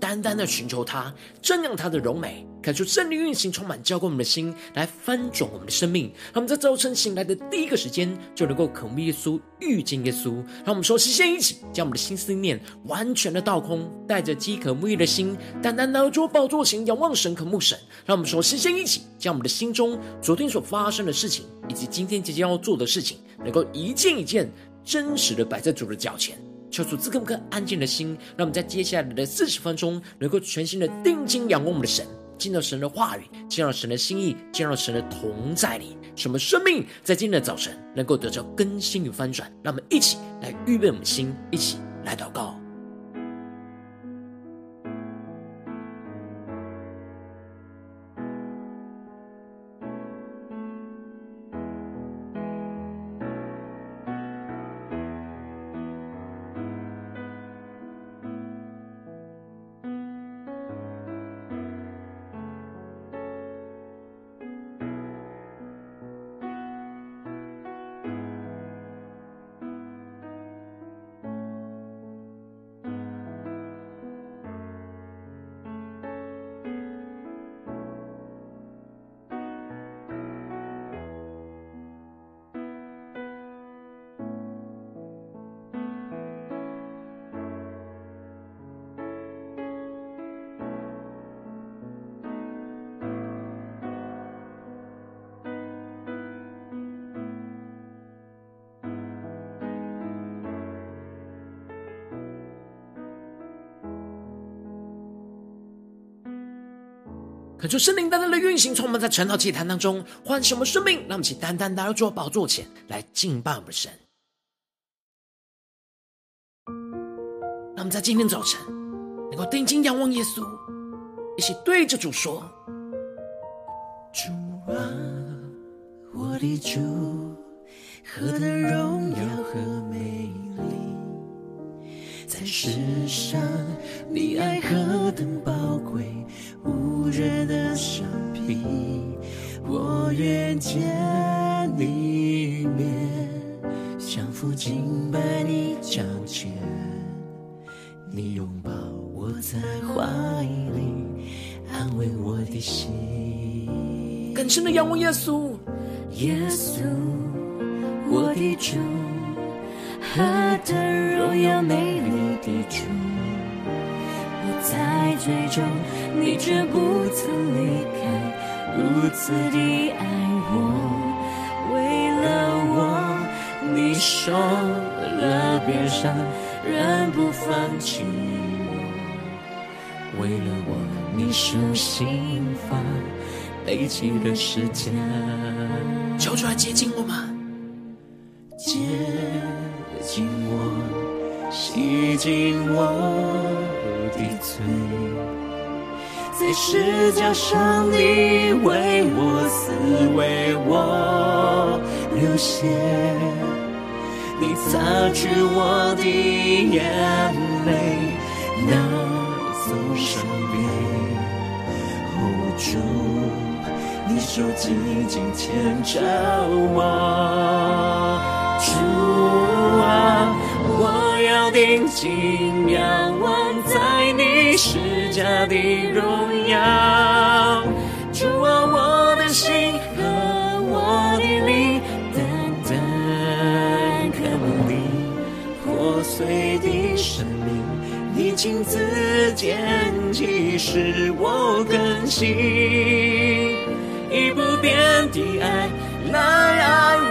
单单的寻求他，瞻仰他的荣美，看出圣灵运行，充满浇灌我们的心，来翻转我们的生命。他们在早晨醒来的第一个时间，就能够渴慕耶稣，遇见耶稣。让我们说，先一起将我们的心思念完全的倒空，带着饥渴沐浴的心，单单拿着宝座前仰望神，渴慕神。让我们说，先一起将我们的心中昨天所发生的事情，以及今天即将要做的事情，能够一件一件真实的摆在主的脚前。求主赐给我们安静的心，让我们在接下来的四十分钟，能够全心的定睛仰望我们的神，进到神的话语，进到神的心意，进到神的同在里，什么生命在今天的早晨能够得到更新与翻转。让我们一起来预备我们的心，一起来祷告。可就圣灵单单的运行，充满在晨祷祭坛当中，唤醒我们生命，让我们起单单来到主宝座前来敬拜我们的神。让我们在今天早晨能够定睛仰望耶稣，一起对着主说：“主啊，我的主，何等荣耀和美丽，在世上你爱何愿见你面，降服敬拜你脚前，你拥抱我在怀里，安慰我的心。更深的仰望耶稣，耶稣，我的主，何等荣耀美丽的主。在最终，你却不曾离开，如此的爱我，为了我，你受了别伤，仍不放弃我。为了我，你受刑罚，背起了十架。求主来接近我们，接近我，洗净我。在十架上你为我死，为我流血，你擦去我的眼泪，拿走伤悲。哦，主，你手紧紧牵着我，主啊，我要定睛仰望。在你施加的荣耀，主啊，我的心和我的灵，单单渴慕你破碎的生命，你亲自坚固，使我更新，以不变的爱来爱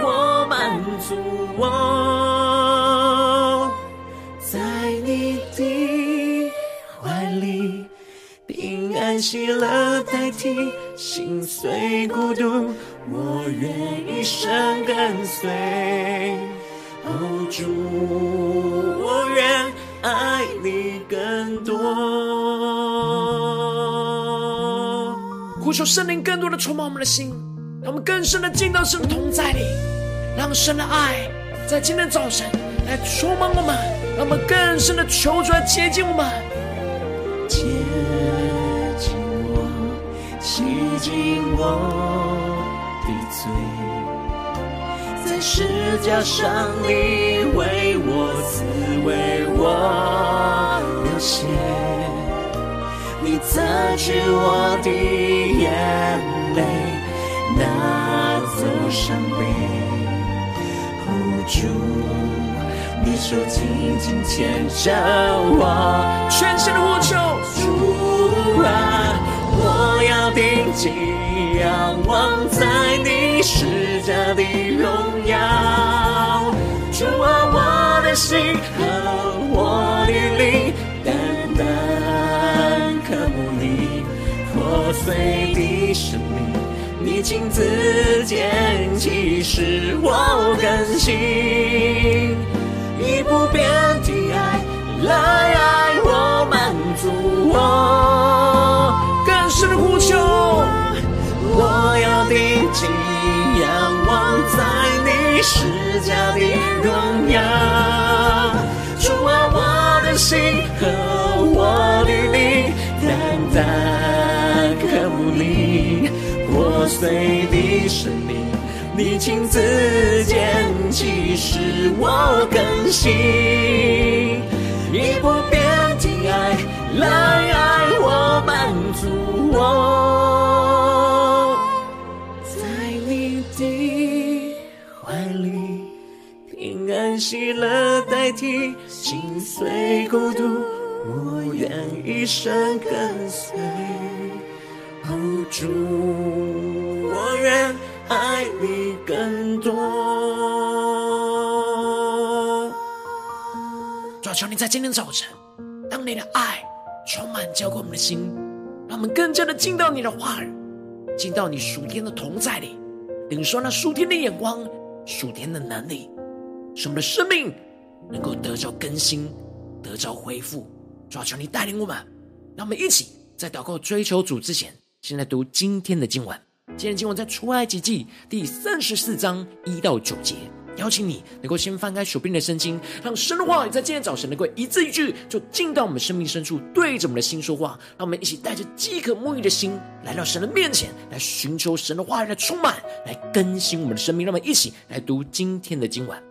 喜乐代替心碎孤独，我愿一生跟随。哦，主，我愿爱你更多。呼求圣灵更多的充满我们的心，让我们更深的进到神同在里，让神的爱在今天早晨来充满我们，让我们更深的求出来接近我们。接尽我的罪，在十架上你为我死，为我流血，你擦去我的眼泪，拿走伤悲。主，你手紧紧牵着我，全心的呼求，主啊，我要定睛仰望在你施加的荣耀。主啊，我的心和我的灵，单单渴慕你破碎的生命。你亲自拣起，使我更新，以不变的爱来爱我，满足我。更深的呼求，我要定睛仰望在你十架的荣耀。主啊，我的心和我的灵，单单渴慕你。破碎的生命，你亲自捡起，使我更新，以不变的爱来爱我，满足我，在你的怀里，平安喜乐代替心碎孤独，我愿一生跟随。主，我愿爱你更多。主啊，求你在今天早晨，当你的爱充满浇灌我们的心，让我们更加的进到你的话语，进到你属天的同在里，领受那属天的眼光、属天的能力，使我们的生命能够得着更新、得着恢复。主啊，求你带领我们，让我们一起在祷告追求主之前。现在读今天的经文。今天经文在出埃及记第三十四章一到九节。邀请你能够先翻开手边的圣经，让神的话语在今天早晨能够一字一句就进到我们生命深处，对着我们的心说话。让我们一起带着饥渴沐浴的心来到神的面前，来寻求神的话语来充满，来更新我们的生命。让我们一起来读今天的经文。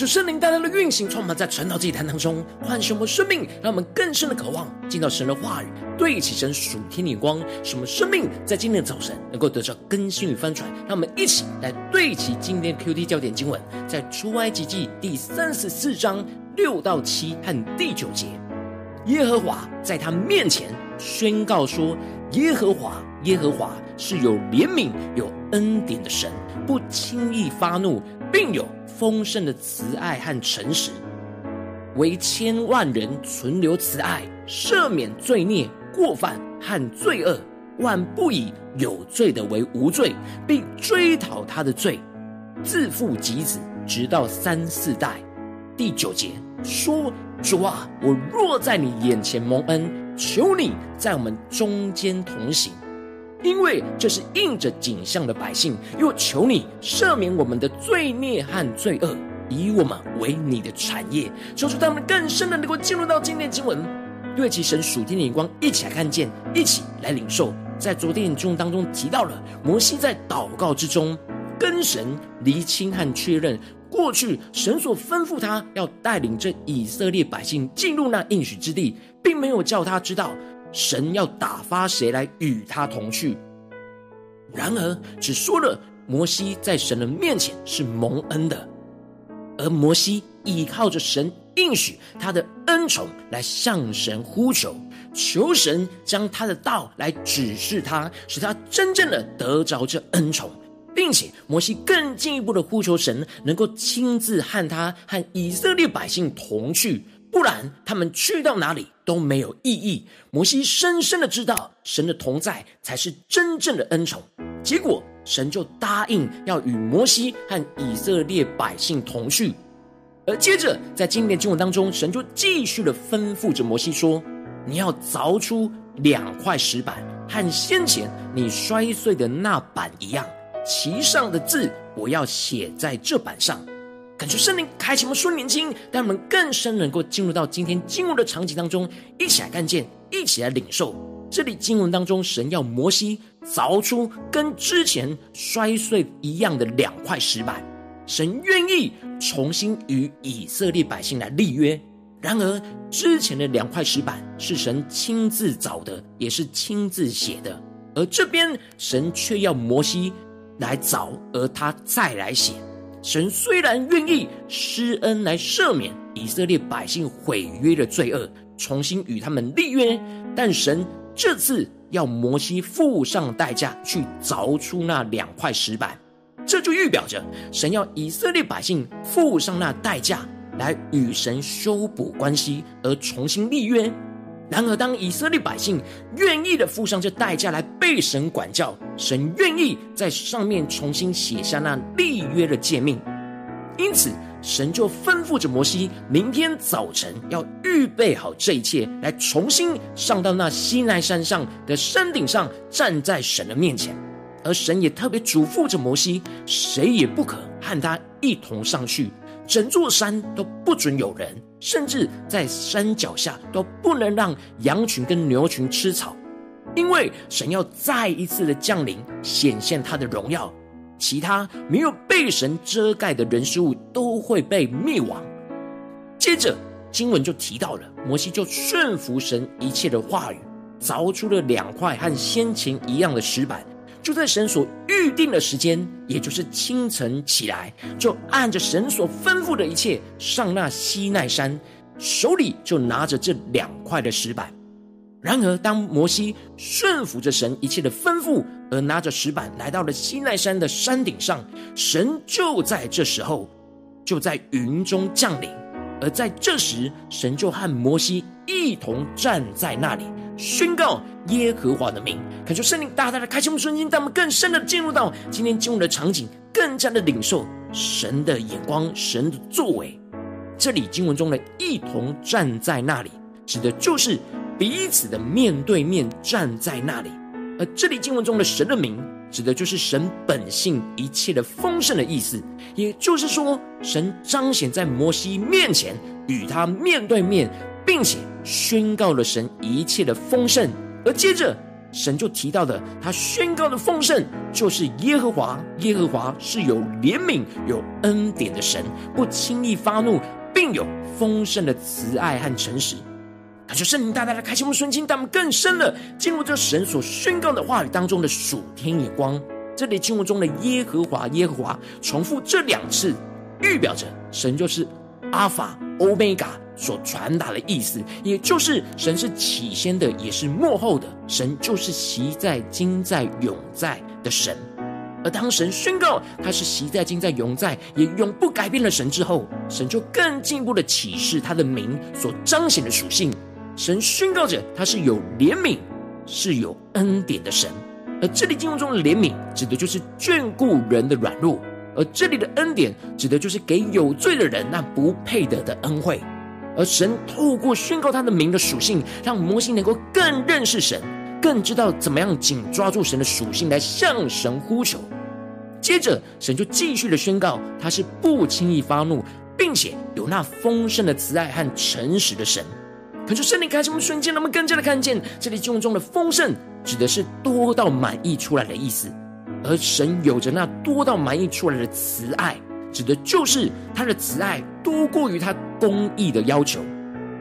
求圣灵带来的运行，充满在晨祷祭坛当中，唤醒我们生命，让我们更深的渴望进到神的话语，对齐神属天的光，使我们生命在今天的早晨能够得到更新与翻转。让我们一起来对齐今天的 QT 焦点经文，在出埃及记第三十四章六到七和第九节。耶和华在他面前宣告说：“耶和华，耶和华是有怜悯、有恩典的神，不轻易发怒，并有。”丰盛的慈爱和诚实，为千万人存留慈爱，赦免罪孽、过犯和罪恶，万不以有罪的为无罪，并追讨他的罪，自父及子，直到三四代。第九节说：“主啊，我若在你眼前蒙恩，求你在我们中间同行。”因为这是印着景象的百姓，又求你赦免我们的罪孽和罪恶，以我们为你的产业。求主他们更深的能够进入到今天经文，对其神属天的眼光，一起来看见，一起来领受。在昨天的经文当中提到了摩西在祷告之中跟神厘清和确认，过去神所吩咐他要带领着以色列百姓进入那应许之地，并没有叫他知道。神要打发谁来与他同去？然而只说了摩西在神的面前是蒙恩的，而摩西依靠着神应许他的恩宠来向神呼求，求神将他的道来指示他，使他真正的得着这恩宠，并且摩西更进一步的呼求神能够亲自和他和以色列百姓同去。不然，他们去到哪里都没有意义。摩西深深的知道，神的同在才是真正的恩宠。结果，神就答应要与摩西和以色列百姓同去。而接着，在今天的经文当中，神就继续的吩咐着摩西说：“你要凿出两块石板，和先前你摔碎的那板一样，其上的字我要写在这板上。”感谢圣灵开启我们属灵眼睛，让我们更深能够进入到今天经文的场景当中，一起来看见，一起来领受。这里经文当中，神要摩西凿出跟之前摔碎一样的两块石板，神愿意重新与以色列百姓来立约。然而，之前的两块石板是神亲自凿的，也是亲自写的，而这边神却要摩西来凿，而他再来写。神虽然愿意施恩来赦免以色列百姓毁约的罪恶，重新与他们立约，但神这次要摩西付上代价去凿出那两块石板，这就预表着神要以色列百姓付上那代价来与神修补关系，而重新立约。然而，当以色列百姓愿意的付上这代价来被神管教，神愿意在上面重新写下那立约的诫命，因此神就吩咐着摩西，明天早晨要预备好这一切，来重新上到那西奈山上的山顶上，站在神的面前。而神也特别嘱咐着摩西，谁也不可和他一同上去。整座山都不准有人，甚至在山脚下都不能让羊群跟牛群吃草，因为神要再一次的降临，显现他的荣耀。其他没有被神遮盖的人事物都会被灭亡。接着经文就提到了，摩西就顺服神一切的话语，凿出了两块和先前一样的石板。就在神所预定的时间，也就是清晨起来，就按着神所吩咐的一切上那西奈山，手里就拿着这两块的石板。然而，当摩西顺服着神一切的吩咐，而拿着石板来到了西奈山的山顶上，神就在这时候就在云中降临，而在这时，神就和摩西一同站在那里。宣告耶和华的名，恳求圣灵大大的开启我们的心，让我们更深的进入到今天经文的场景，更加的领受神的眼光、神的作为。这里经文中的一同站在那里，指的就是彼此的面对面站在那里；而这里经文中的神的名，指的就是神本性一切的丰盛的意思。也就是说，神彰显在摩西面前，与他面对面。并且宣告了神一切的丰盛，而接着神就提到的，他宣告的丰盛就是耶和华，耶和华是有怜悯、有恩典的神，不轻易发怒，并有丰盛的慈爱和诚实。感谢圣灵大大的开启我们的心，带我们更深的进入这神所宣告的话语当中的属天眼光。这里经文中的耶和华，耶和华重复这两次，预表着神就是阿法、欧米伽所传达的意思，也就是神是起先的，也是末后的。神就是昔在、今在、永在的神。而当神宣告他是昔在、今在、永在，也永不改变的神之后，神就更进一步的启示他的名所彰显的属性。神宣告着他是有怜悯、是有恩典的神，而这里经文中的怜悯指的就是眷顾人的软弱，而这里的恩典指的就是给有罪的人那不配得的恩惠。而神透过宣告他的名的属性，让摩西能够更认识神，更知道怎么样紧抓住神的属性来向神呼求。接着，神就继续的宣告他是不轻易发怒，并且有那丰盛的慈爱和诚实的神。可是圣灵开启我们瞬间，让我们更加的看见，这里经文中的丰盛指的是多到满溢出来的意思，而神有着那多到满溢出来的慈爱，指的就是他的慈爱多过于他公义的要求，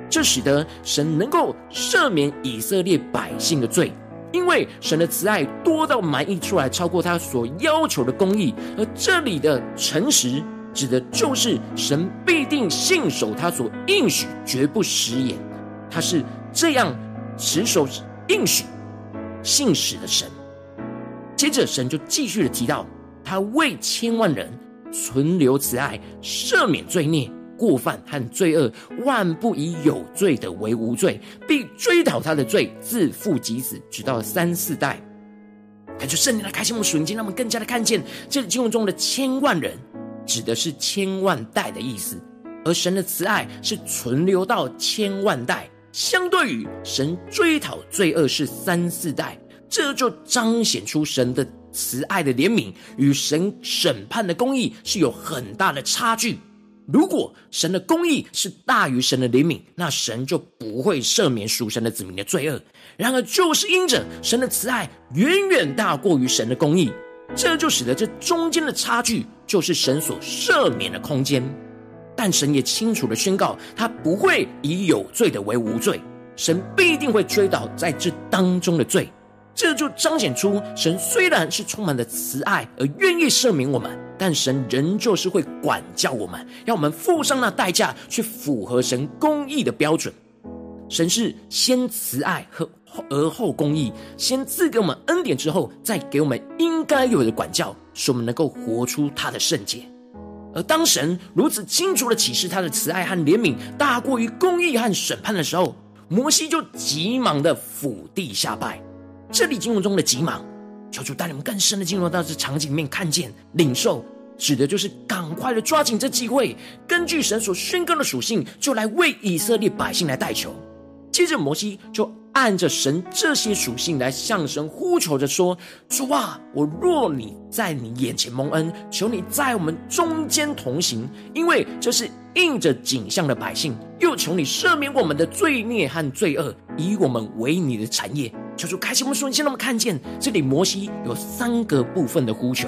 这使得神能够赦免以色列百姓的罪，因为神的慈爱多到满溢出来，超过他所要求的公义。而这里的诚实，指的就是神必定信守他所应许，绝不食言。他是这样持守应许、信实的神。接着，神就继续的提到，他为千万人存留慈爱，赦免罪孽、过犯和罪恶，万不以有罪的为无罪，必追讨他的罪，自父及子，直到三四代。感谢圣灵的开启我们属灵经，让我们更加的看见，这里经文中的千万人，指的是千万代的意思，而神的慈爱是存留到千万代。相对于神追讨罪恶是三四代，这就彰显出神的慈爱的怜悯与神审判的公义是有很大的差距。如果神的公义是大于神的怜悯，那神就不会赦免属神的子民的罪恶。然而，就是因着神的慈爱远远大过于神的公义，这就使得这中间的差距就是神所赦免的空间。但神也清楚地宣告，他不会以有罪的为无罪，神必定会追讨在这当中的罪。这就彰显出神虽然是充满了慈爱而愿意赦免我们，但神仍旧是会管教我们，要我们付上那代价，去符合神公义的标准。神是先慈爱和而后公义，先赐给我们恩典之后，再给我们应该有的管教，使我们能够活出他的圣洁。而当神如此清楚的启示他的慈爱和怜悯大过于公义和审判的时候，摩西就急忙的俯地下拜。这里经文中的急忙，求主带你们更深的进入到这场景里面，看见领受，指的就是赶快的抓紧这机会，根据神所宣告的属性，就来为以色列百姓来代求。接着摩西就。按着神这些属性来向神呼求着说：“主啊，我若你在你眼前蒙恩，求你在我们中间同行，因为这是应着景象的百姓。又求你赦免我们的罪孽和罪恶，以我们为你的产业。”求主开启我们瞬间，让我们看见这里摩西有三个部分的呼求。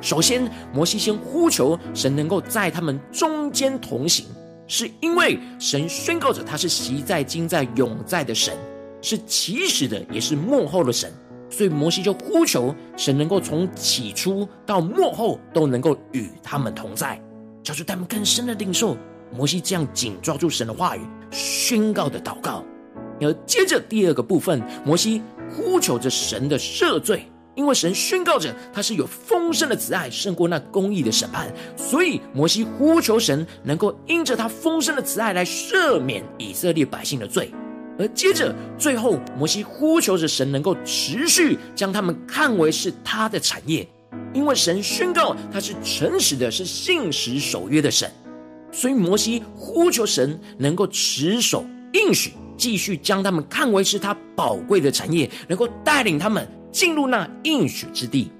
首先，摩西先呼求神能够在他们中间同行，是因为神宣告着他是昔在、今在、永在的神。是起始的，也是幕后的神，所以摩西就呼求神能够从起初到幕后都能够与他们同在，叫出他们更深的领受。摩西这样紧抓住神的话语，宣告的祷告。而接着第二个部分，摩西呼求着神的赦罪，因为神宣告着他是有丰盛的慈爱，胜过那公义的审判，所以摩西呼求神能够因着他丰盛的慈爱来赦免以色列百姓的罪。而接着，最后，摩西呼求着神能够持续将他们看为是他的产业，因为神宣告他是诚实的，是信实守约的神，所以摩西呼求神能够持守应许，继续将他们看为是他宝贵的产业，能够带领他们进入那应许之地。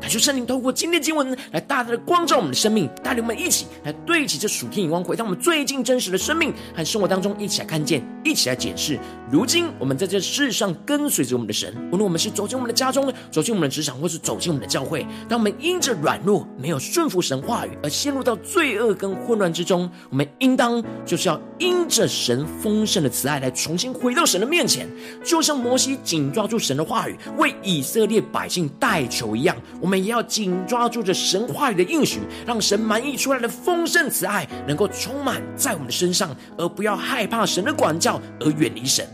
感谢圣灵透过今天的经文来大大的光照我们的生命，带领我们一起来对齐这属天眼光，回到我们最近真实的生命和生活当中，一起来看见，一起来检视。如今我们在这世上跟随着我们的神，无论我们是走进我们的家中，走进我们的职场，或是走进我们的教会，当我们因着软弱没有顺服神话语而陷入到罪恶跟混乱之中，我们应当就是要因着神丰盛的慈爱来重新回到神的面前，就像摩西紧抓住神的话语，为以色列百姓代求一样。我们也要紧抓住着神话语的应许，让神满溢出来的丰盛慈爱能够充满在我们的身上，而不要害怕神的管教而远离神。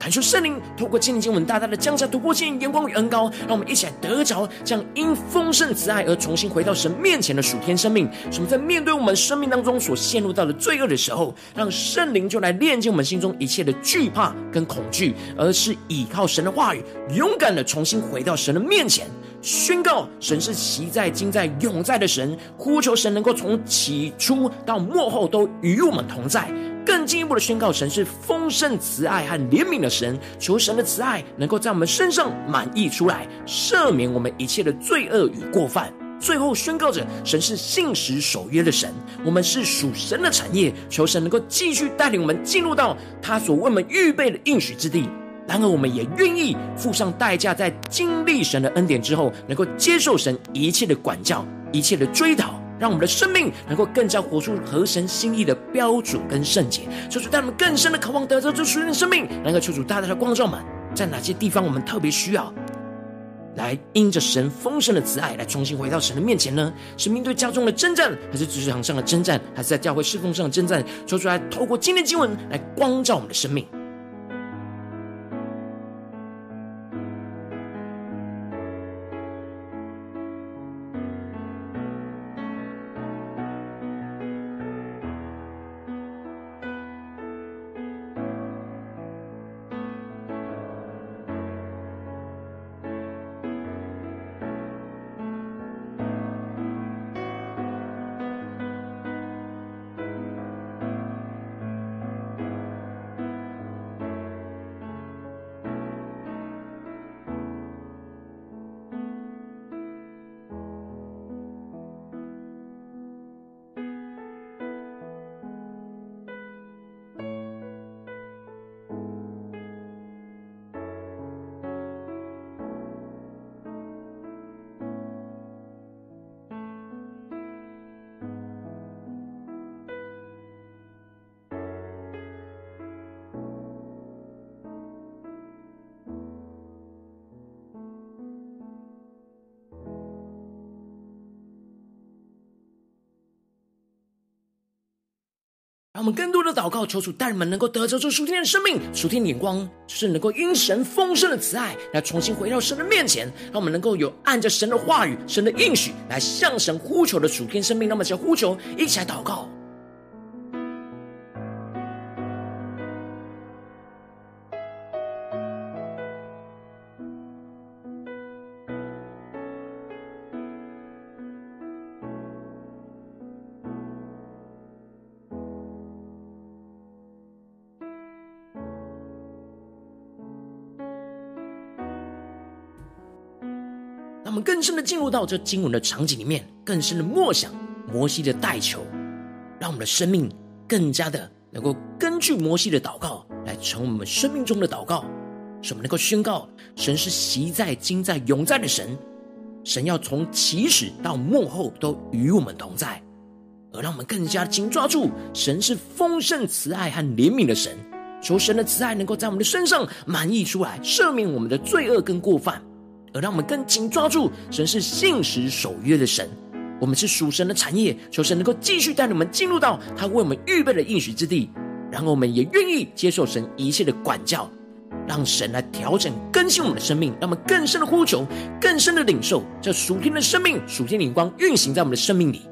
感受圣灵透过今天经文大大的降下突破性眼光与恩膏，让我们一起来得着这样因丰盛慈爱而重新回到神面前的属天生命。使我们在面对我们生命当中所陷入到的罪恶的时候，让圣灵就来炼净我们心中一切的惧怕跟恐惧，而是倚靠神的话语，勇敢的重新回到神的面前。宣告神是昔在、今在、永在的神，呼求神能够从起初到末后都与我们同在。更进一步的宣告，神是丰盛慈爱和怜悯的神，求神的慈爱能够在我们身上满溢出来，赦免我们一切的罪恶与过犯。最后宣告着，神是信实守约的神，我们是属神的产业，求神能够继续带领我们进入到他所为我们预备的应许之地。然而，我们也愿意付上代价，在经历神的恩典之后，能够接受神一切的管教、一切的追讨，让我们的生命能够更加活出合神心意的标准跟圣洁。求主带我们更深的渴望得到这属灵的生命，能够求主大大的光照们，在哪些地方我们特别需要来因着神丰盛的慈爱来重新回到神的面前呢？是面对家中的征战，还是职场上的征战，还是在教会侍奉上的征战？求主来透过今天经文来光照我们的生命。我们更多的祷告，求主带人们能够得着这属天的生命、属天的眼光，就是能够因神丰盛的慈爱来重新回到神的面前。让我们能够有按着神的话语、神的应许来向神呼求的属天生命。那么，就呼求，一起来祷告。深的进入到这经文的场景里面，更深的默想摩西的代求，让我们的生命更加的能够根据摩西的祷告来成为我们生命中的祷告，使我们能够宣告神是昔在、今在、永在的神，神要从起始到幕后都与我们同在，而让我们更加紧抓住神是丰盛慈爱和怜悯的神，求神的慈爱能够在我们的身上满溢出来，赦免我们的罪恶跟过犯。而让我们更紧抓住神是信实守约的神，我们是属神的产业，求神能够继续带领我们进入到他为我们预备的应许之地。然后我们也愿意接受神一切的管教，让神来调整更新我们的生命，让我们更深的呼求，更深的领受这属天的生命、属天灵光运行在我们的生命里。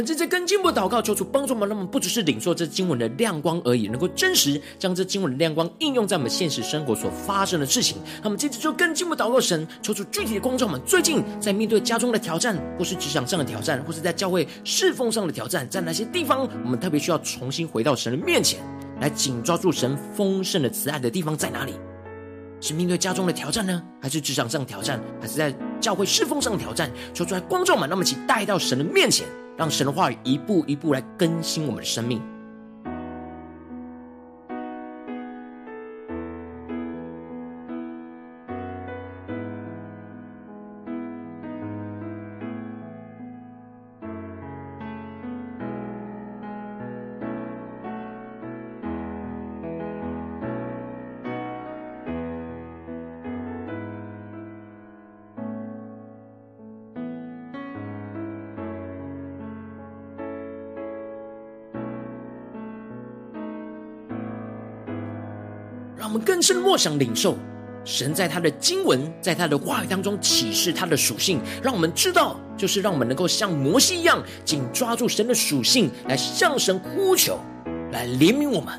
们正在跟进步祷告，求主帮助我们，让我们不只是领受这经文的亮光而已，能够真实将这经文的亮光应用在我们现实生活所发生的事情。让我们接着就跟进步祷告神，求主具体的光照我们。最近在面对家中的挑战，或是职场上的挑战，或是在教会侍奉上的挑战，在哪些地方我们特别需要重新回到神的面前，来紧抓住神丰盛的慈爱的地方在哪里？是面对家中的挑战呢，还是职场上的挑战，还是在教会侍奉上的挑战？求主来光照我们，让我们一起带到神的面前，让神的话语一步一步来更新我们的生命。我们更深默想领受神在他的经文，在他的话语当中启示他的属性，让我们知道，就是让我们能够像摩西一样，紧抓住神的属性，来向神呼求，来怜悯我们，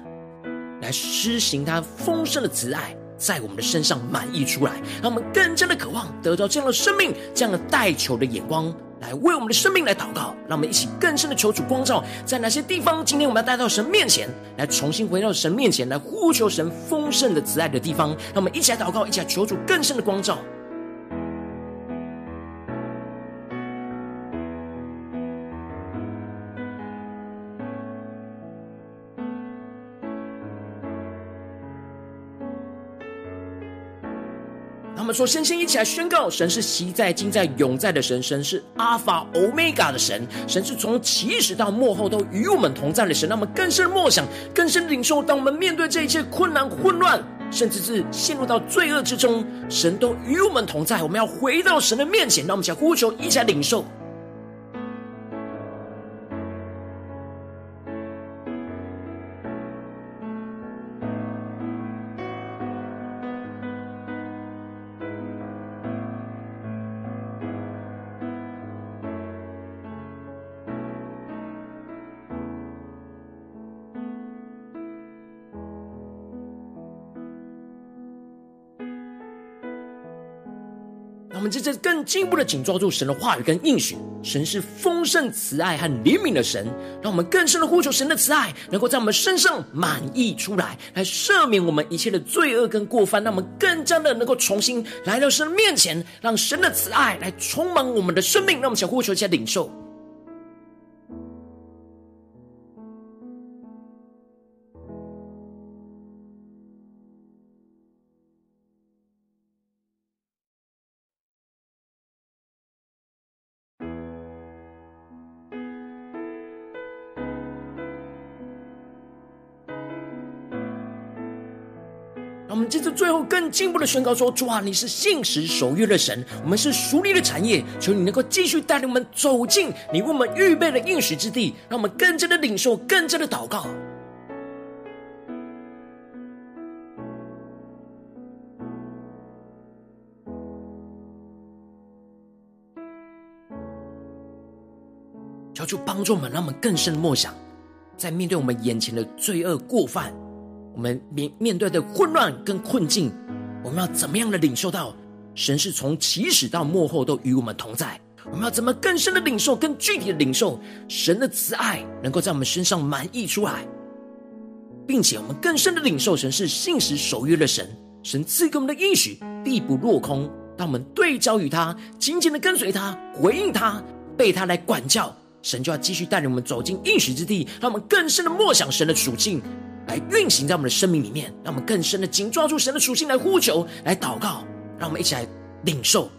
来施行他丰盛的慈爱，在我们的身上满溢出来，让我们更加的渴望得到这样的生命，这样的代求的眼光。来为我们的生命来祷告，让我们一起更深的求主光照，在哪些地方，今天我们要带到神面前，来重新回到神面前，来呼求神丰盛的慈爱的地方，让我们一起来祷告，一起来求主更深的光照。他们说，先先一起来宣告：神是昔在、今在、永在的神，神是阿法、欧米伽的神，神是从起始到幕后都与我们同在的神。让我们更深默想，更深领受。当我们面对这一切困难、混乱，甚至是陷入到罪恶之中，神都与我们同在。我们要回到神的面前，让我们想呼求，一起来领受。这这更进一步的紧抓住神的话语跟应许，神是丰盛慈爱和怜悯的神，让我们更深的呼求神的慈爱，能够在我们身上满溢出来，来赦免我们一切的罪恶跟过犯，让我们更加的能够重新来到神的面前，让神的慈爱来充满我们的生命，让我们想呼求一下领受。我们接着最后更进一步的宣告说：主啊，你是信实守约的神，我们是属你的产业，求你能够继续带领我们走进你为我们预备的应许之地，让我们更加的领受，更加的祷告。求主帮助我们，让我们更深的默想，在面对我们眼前的罪恶过犯。我们面面对的混乱跟困境，我们要怎么样的领受到神是从起始到幕后都与我们同在？我们要怎么更深的领受、更具体的领受神的慈爱，能够在我们身上满溢出来，并且我们更深的领受神是信实守约的神，神赐给我们的应许必不落空。当我们对焦于他，紧紧的跟随他，回应他，被他来管教，神就要继续带领我们走进应许之地，让我们更深的默想神的属性。来运行在我们的生命里面，让我们更深的紧抓住神的属性来呼求、来祷告，让我们一起来领受。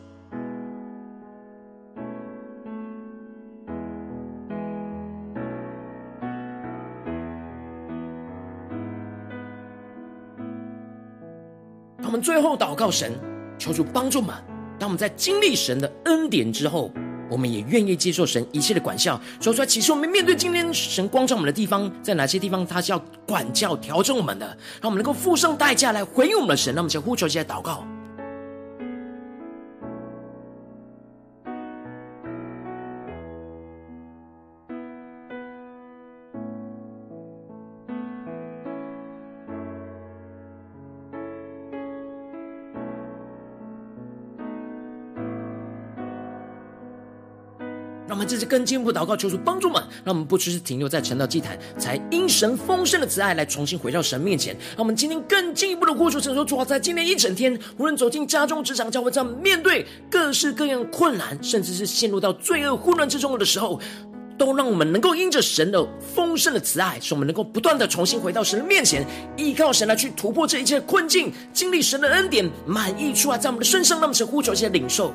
让我们最后祷告神，求主帮助我们。当我们在经历神的恩典之后。我们也愿意接受神一切的管教，说出来。其实我们面对今天神光照我们的地方，在哪些地方他是要管教、调整我们的，让我们能够付上代价来回应我们的神。让我们先呼求，起来祷告。这次更进一步祷告，求主帮助们，让我们不只是停留在晨祷祭坛，才因神丰盛的慈爱来重新回到神面前。让我们今天更进一步的呼求神说：主啊，在今天一整天，无论走进家中、职场、教会，在面对各式各样困难，甚至是陷入到罪恶混乱之中的时候，都让我们能够因着神的丰盛的慈爱，使我们能够不断的重新回到神的面前，依靠神来去突破这一切困境，经历神的恩典满溢出来在我们的身上，让我们去呼求一些领受。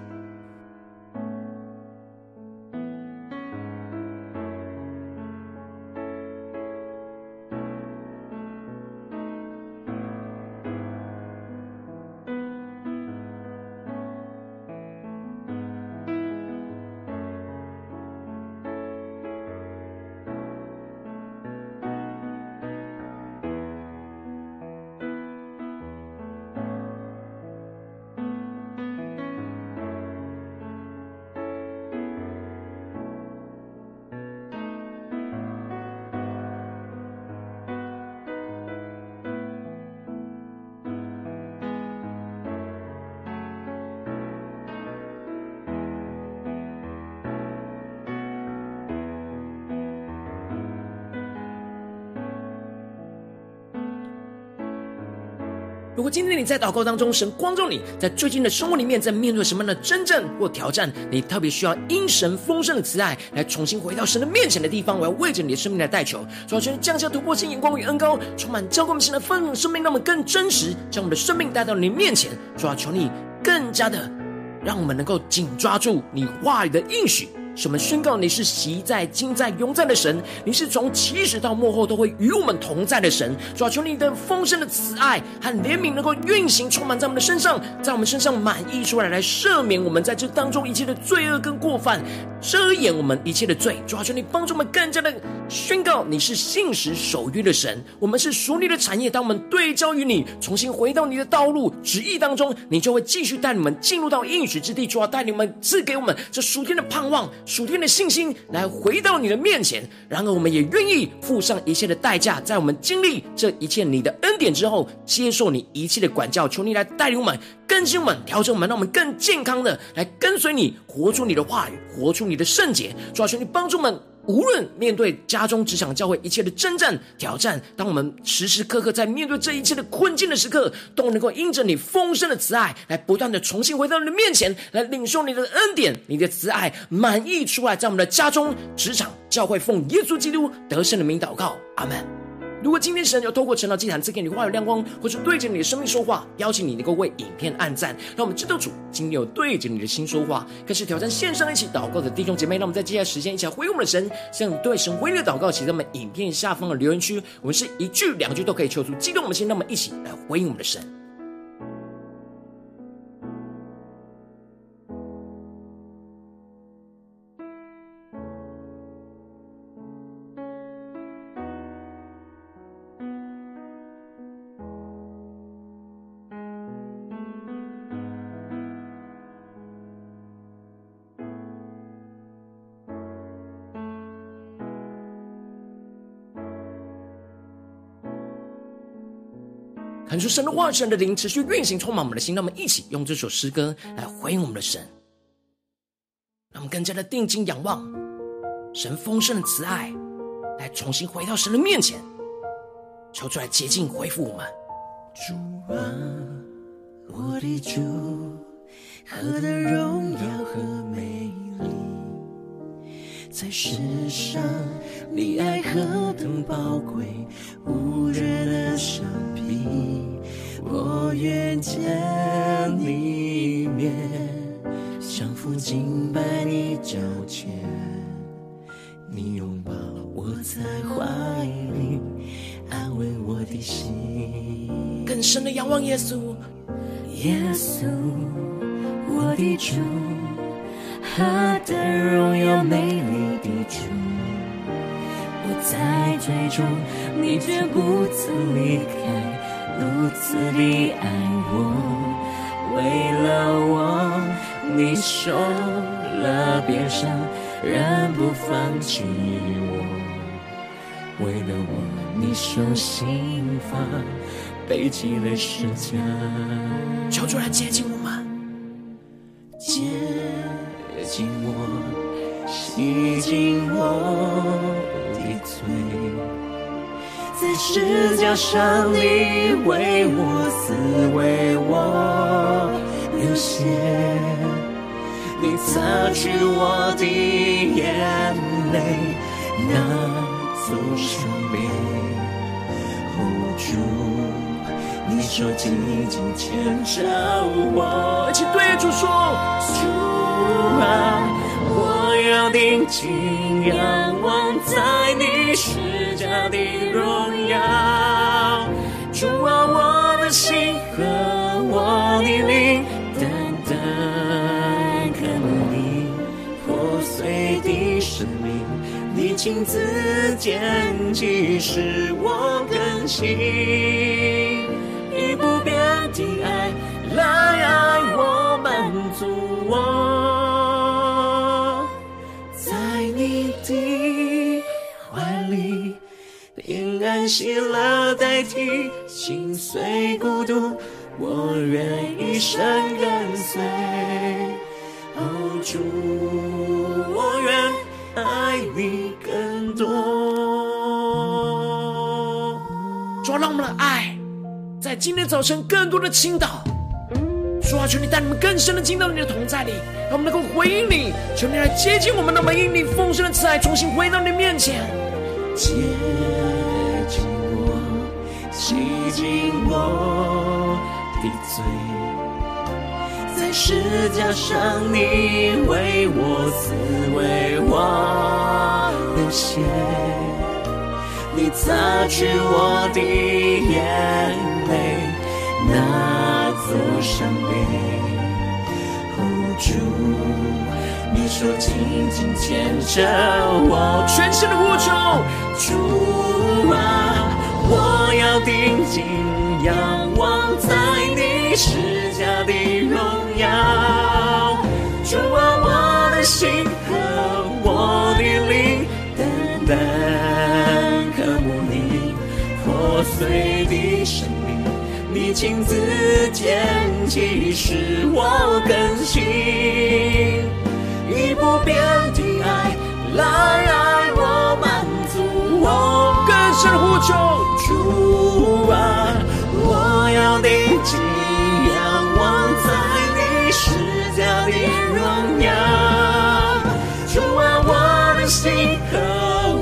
在祷告当中，神光照你在最近的生活里面，在面对什么样的征战或挑战，你特别需要因神丰盛的慈爱来重新回到神的面前的地方，我要为着你的生命来代求，主要求降下突破性眼光与恩膏，充满浇灌我们的丰生命，让我们更真实，将我们的生命带到你面前。主要求你更加的让我们能够紧抓住你话语的应许。使我们宣告，你是昔在、今在、永在的神，你是从起始到末后都会与我们同在的神。主啊，求你的丰盛的慈爱和怜悯能够运行，充满在我们的身上，在我们身上满溢出来，来赦免我们在这当中一切的罪恶跟过犯，遮掩我们一切的罪。主啊，求你帮助我们更加的宣告，你是信实守约的神，我们是属你的产业。当我们对焦于你，重新回到你的道路旨意当中，你就会继续带你们进入到应许之地。主啊，带你们赐给我们这属天的盼望。属天的信心来回到你的面前，然而我们也愿意付上一切的代价，在我们经历这一切你的恩典之后，接受你一切的管教，求你来带领我们、更新我们、调整我们，让我们更健康的来跟随你，活出你的话语，活出你的圣洁。主啊，求你帮助我们。无论面对家中、职场、教会一切的征战、挑战，当我们时时刻刻在面对这一切的困境的时刻，都能够因着你丰盛的慈爱，来不断的重新回到你的面前，来领受你的恩典、你的慈爱满溢出来，在我们的家中、职场、教会，奉耶稣基督得胜的名祷告，阿门。如果今天神有透过陈老祭坛赐给你话语亮光，或是对着你的生命说话，邀请你能够为影片按赞，让我们知道主今天有对着你的心说话，开始挑战线上一起祷告的弟兄姐妹。让我们在接下来时间一起来回应我们的神，向对神回应的祷告，写在我们影片下方的留言区。我们是一句两句都可以求出激动我们的心，让我们一起来回应我们的神。神的话语、神的灵持续运行，充满我们的心。让我们一起用这首诗歌来回应我们的神，让我们更加的定睛仰望神丰盛的慈爱，来重新回到神的面前，求主来洁净恢复我们。主啊，我的主，何等荣耀和美丽，在世上你爱何等宝贵，无人的相比。我愿见你面，降服敬拜你脚前，你拥抱。我在怀里，安慰我的心。更深的仰望耶稣，耶稣，我的主，何等荣耀美丽的主！我在最终，你却不曾离开，如此的爱我，为了我，你受了别伤，仍不放弃我；为了我，你受刑罚，背起了十架。求主来接近我们，接近我，洗净我。在十架上，你为我死，为我流血，你擦去我的眼泪，拿走伤悲。哦，主，你手紧紧牵着我，一起对主说：主啊，我要定睛仰望在你十架的荣耀，主啊，我的心和我的灵，单单渴慕你破碎的生命，你亲自拣起，使我更新，以不变的爱来爱我，满足我。喜乐代替心碎孤独，我愿一生跟随。哦，主，我愿爱你更多。主啊，让我们的爱在今天早晨更多的倾倒。主啊，求你带你们更深的进到你的同在里，让我们能够回应你。求你来接近我们的每一你丰盛的慈爱，重新回到你的面前。洗净我的罪，在十架上，你为我死，为我流血，你擦去我的眼泪，拿走伤悲。哦，主，你说紧紧牵着我，全身的呼求，主啊。我要定睛仰望在你施加的荣耀，主啊，我的心和我的灵，单单渴慕你破碎的生命，你亲自拣起，使我更新，以不变的爱来爱我，满足我，更深呼求。主啊，我要定睛仰望在你十架的荣耀。主啊，我的心和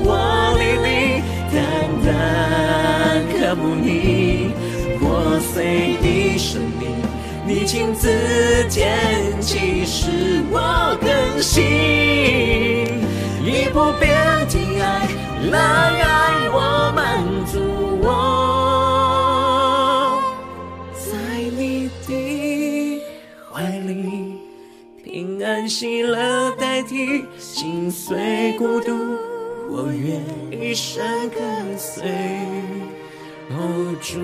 我的灵，单单渴慕你破碎的生命，你亲自拣起，使我更新，以不变的爱来爱我，满足。我在你的怀里，平安喜乐代替心碎孤独，我愿一生跟随。哦，主，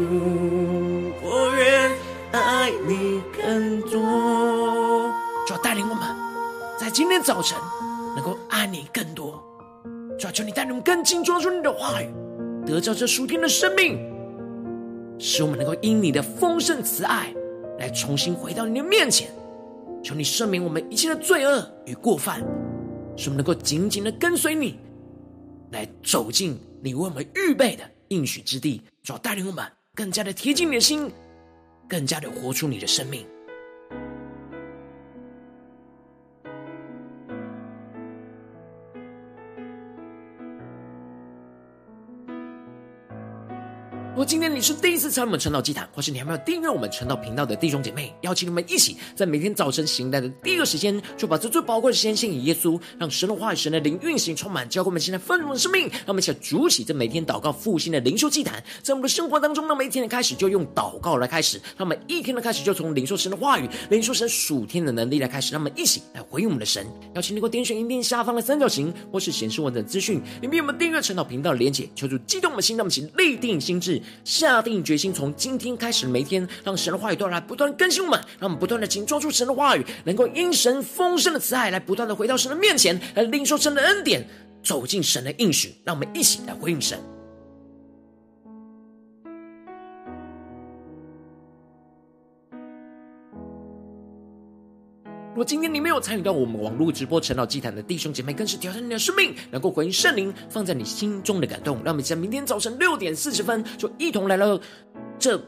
我愿爱你更多。主要带领我们，在今天早晨能够爱你更多。主要求你带领我们更精抓住你的话语。得着这属天的生命，使我们能够因你的丰盛慈爱来重新回到你的面前。求你赦免我们一切的罪恶与过犯，使我们能够紧紧的跟随你，来走进你为我们预备的应许之地。主要带领我们更加的贴近你的心，更加的活出你的生命。今天你是第一次参与我们晨祷祭坛，或是你还没有订阅我们晨祷频道的弟兄姐妹，邀请你们一起在每天早晨醒来的第一个时间，就把这最宝贵的时间献给耶稣，让神的话语、神的灵运行充满，教会我们现在丰盛的生命。让我们一起筑起这每天祷告复兴的灵修祭坛，在我们的生活当中，那每一天的开始就用祷告来开始，那么一天的开始就从领受神的话语、领受神属天的能力来开始，让我们一起来回应我们的神。邀请你给我点选影片下方的三角形，或是显示文字资讯，里面有我们订阅晨祷频道的连结，求主激动我们心，让我们一起立定心志。下定决心，从今天开始，每天让神的话语都来不断更新我们，让我们不断的紧抓住神的话语，能够因神丰盛的慈爱来不断的回到神的面前，来领受神的恩典，走进神的应许。让我们一起来回应神。如果今天你没有参与到我们网络直播晨祷祭坛的弟兄姐妹，更是挑战你的生命，能够回应圣灵放在你心中的感动。让我们在明天早晨六点四十分，就一同来到这。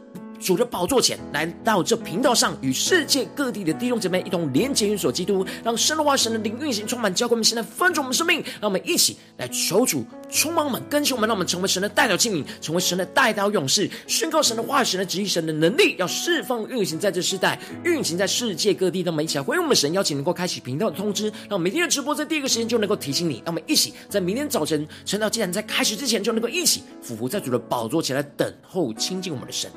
主的宝座前来到这频道上，与世界各地的弟兄姐妹一同连结、运所基督，让神的话、神的灵运行充满，教会我们现在分足我们生命。让我们一起来求主充满我们、更新我们，让我们成为神的代表器皿，成为神的代表勇士，宣告。神的话、神的旨意、神的能力，要释放运行在这世代，运行在世界各地。让我们一起来回应我们神邀请，能够开启频道的通知，让每天的直播在第一个时间就能够提醒你。让我们一起在明天早晨晨祷既然在开始之前，就能够一起俯伏在主的宝座前来等候亲近我们的神。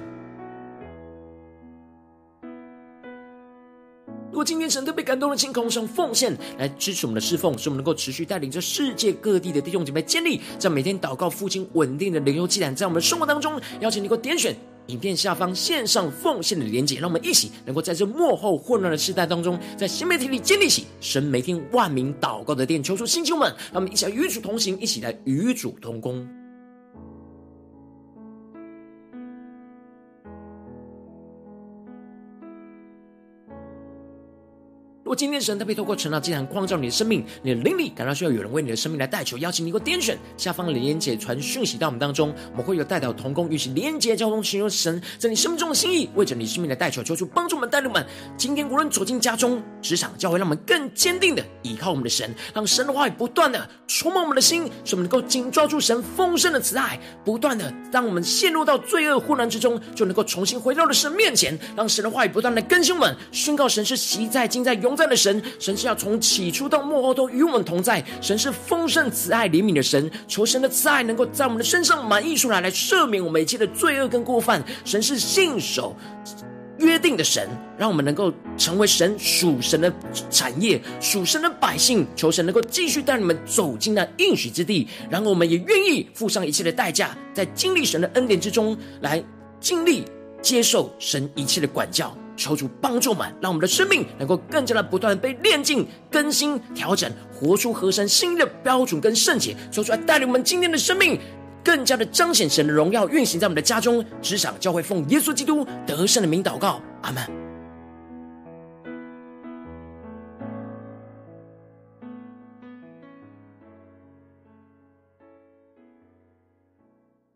如果今天神特别感动的，请空上奉献来支持我们的侍奉，使我们能够持续带领着世界各地的弟兄姐妹建立在每天祷告、复兴、稳定的灵修祭坛，在我们的生活当中，邀请你能够点选影片下方线上奉献的连结，让我们一起能够在这幕后混乱的时代当中，在新媒体里建立起神每天万名祷告的殿，求出星球们，让我们一起来与主同行，一起来与主同工。果今天神特别透过晨祷祭坛光照你的生命，你的灵里感到需要有人为你的生命来代求，邀请你给我点选下方的连接传讯息到我们当中，我们会有代表同工，与其连接交通，寻求神在你生命中的心意，为着你生命的代求，求主帮助我们带领们。今天无论走进家中、职场、教会，让我们更坚定的依靠我们的神，让神的话语不断的充满我们的心，使我们能够紧抓住神丰盛的慈爱，不断的让我们陷入到罪恶混乱之中，就能够重新回到了神面前，让神的话语不断的更新我们，宣告神是昔在、今在、永在。的神，神是要从起初到末后都与我们同在。神是丰盛慈爱怜悯的神，求神的慈爱能够在我们的身上满溢出来，来赦免我们一切的罪恶跟过犯。神是信守约定的神，让我们能够成为神属神的产业，属神的百姓。求神能够继续带你们走进那应许之地，然后我们也愿意付上一切的代价，在经历神的恩典之中，来经历接受神一切的管教。求主帮助我们，让我们的生命能够更加的不断被炼净、更新、调整，活出合神心意的标准跟圣洁。求出来，带领我们今天的生命，更加的彰显神的荣耀，运行在我们的家中、职场、教会，奉耶稣基督得胜的名祷告，阿门。